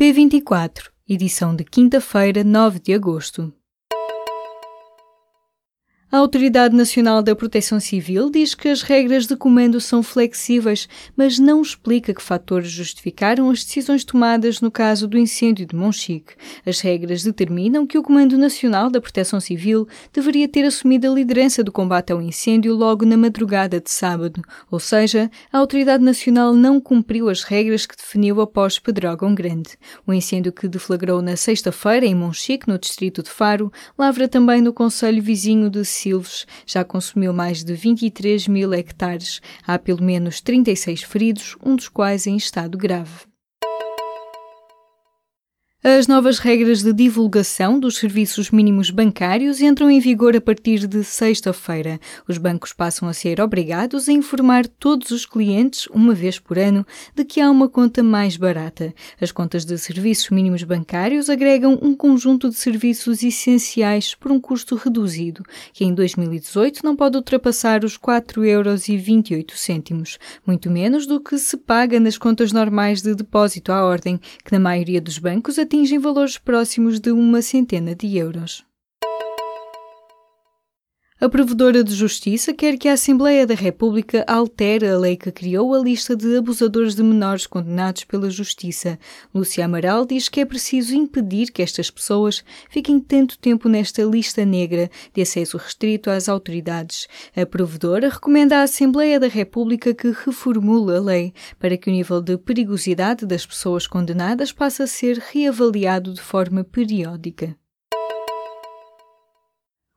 P24, edição de quinta-feira, 9 de agosto. A Autoridade Nacional da Proteção Civil diz que as regras de comando são flexíveis, mas não explica que fatores justificaram as decisões tomadas no caso do incêndio de Monchique. As regras determinam que o Comando Nacional da Proteção Civil deveria ter assumido a liderança do combate ao incêndio logo na madrugada de sábado, ou seja, a Autoridade Nacional não cumpriu as regras que definiu após Pedrógão Grande. O incêndio que deflagrou na sexta-feira em Monchique, no distrito de Faro, lavra também no conselho vizinho de Silves já consumiu mais de 23 mil hectares. Há pelo menos 36 feridos, um dos quais em estado grave. As novas regras de divulgação dos serviços mínimos bancários entram em vigor a partir de sexta-feira. Os bancos passam a ser obrigados a informar todos os clientes, uma vez por ano, de que há uma conta mais barata. As contas de serviços mínimos bancários agregam um conjunto de serviços essenciais por um custo reduzido, que em 2018 não pode ultrapassar os 4,28 euros, muito menos do que se paga nas contas normais de depósito à ordem, que na maioria dos bancos atingem valores próximos de uma centena de euros. A Provedora de Justiça quer que a Assembleia da República altere a lei que criou a lista de abusadores de menores condenados pela Justiça. Lúcia Amaral diz que é preciso impedir que estas pessoas fiquem tanto tempo nesta lista negra de acesso restrito às autoridades. A Provedora recomenda à Assembleia da República que reformule a lei para que o nível de perigosidade das pessoas condenadas passe a ser reavaliado de forma periódica.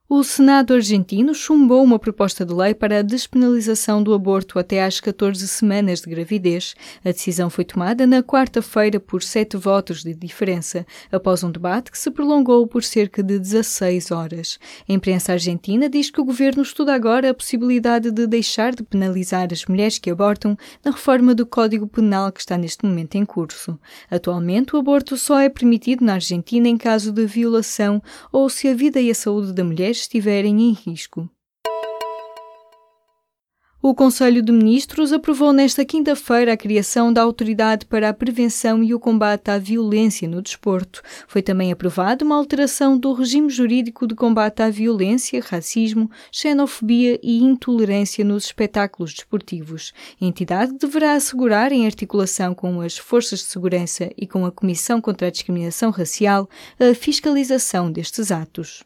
O Senado argentino chumbou uma proposta de lei para a despenalização do aborto até às 14 semanas de gravidez. A decisão foi tomada na quarta-feira por sete votos de diferença, após um debate que se prolongou por cerca de 16 horas. A imprensa argentina diz que o governo estuda agora a possibilidade de deixar de penalizar as mulheres que abortam na reforma do Código Penal que está neste momento em curso. Atualmente, o aborto só é permitido na Argentina em caso de violação ou se a vida e a saúde da mulher estiverem em risco. O Conselho de Ministros aprovou nesta quinta-feira a criação da Autoridade para a Prevenção e o Combate à Violência no Desporto. Foi também aprovada uma alteração do regime jurídico de combate à violência, racismo, xenofobia e intolerância nos espetáculos desportivos. A entidade deverá assegurar, em articulação com as forças de segurança e com a Comissão contra a Discriminação Racial, a fiscalização destes atos.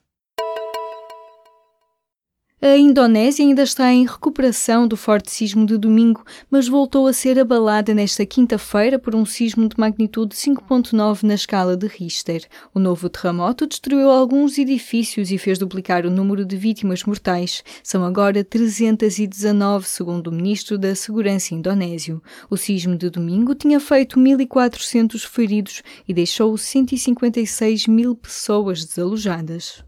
A Indonésia ainda está em recuperação do forte sismo de domingo, mas voltou a ser abalada nesta quinta-feira por um sismo de magnitude 5.9 na escala de Richter. O novo terremoto destruiu alguns edifícios e fez duplicar o número de vítimas mortais. São agora 319, segundo o ministro da Segurança indonésio. O sismo de domingo tinha feito 1.400 feridos e deixou 156 mil pessoas desalojadas.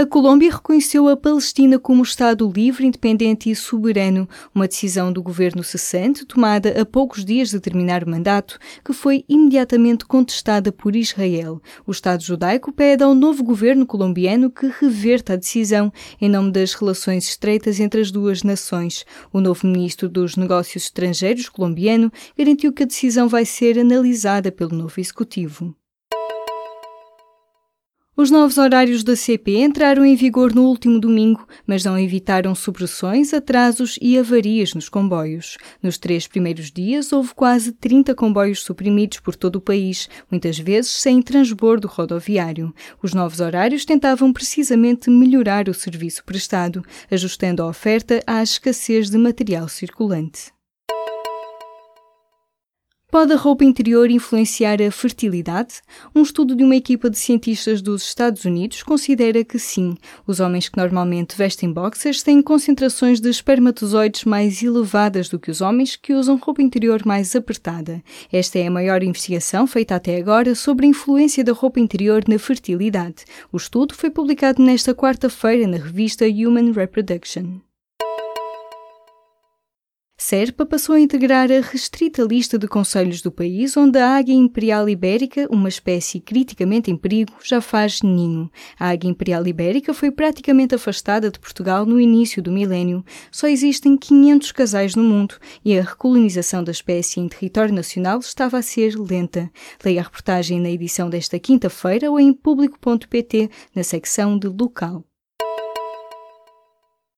A Colômbia reconheceu a Palestina como Estado livre, independente e soberano, uma decisão do governo cessante tomada a poucos dias de terminar o mandato, que foi imediatamente contestada por Israel. O Estado judaico pede ao novo governo colombiano que reverta a decisão em nome das relações estreitas entre as duas nações. O novo ministro dos Negócios Estrangeiros colombiano garantiu que a decisão vai ser analisada pelo novo executivo. Os novos horários da CP entraram em vigor no último domingo, mas não evitaram supressões, atrasos e avarias nos comboios. Nos três primeiros dias, houve quase 30 comboios suprimidos por todo o país, muitas vezes sem transbordo rodoviário. Os novos horários tentavam precisamente melhorar o serviço prestado, ajustando a oferta à escassez de material circulante. Pode a roupa interior influenciar a fertilidade? Um estudo de uma equipa de cientistas dos Estados Unidos considera que sim. Os homens que normalmente vestem boxers têm concentrações de espermatozoides mais elevadas do que os homens que usam roupa interior mais apertada. Esta é a maior investigação feita até agora sobre a influência da roupa interior na fertilidade. O estudo foi publicado nesta quarta-feira na revista Human Reproduction. Serpa passou a integrar a restrita lista de conselhos do país onde a águia imperial ibérica, uma espécie criticamente em perigo, já faz ninho. A águia imperial ibérica foi praticamente afastada de Portugal no início do milénio. Só existem 500 casais no mundo e a recolonização da espécie em território nacional estava a ser lenta. Leia a reportagem na edição desta quinta-feira ou em público.pt, na secção de local.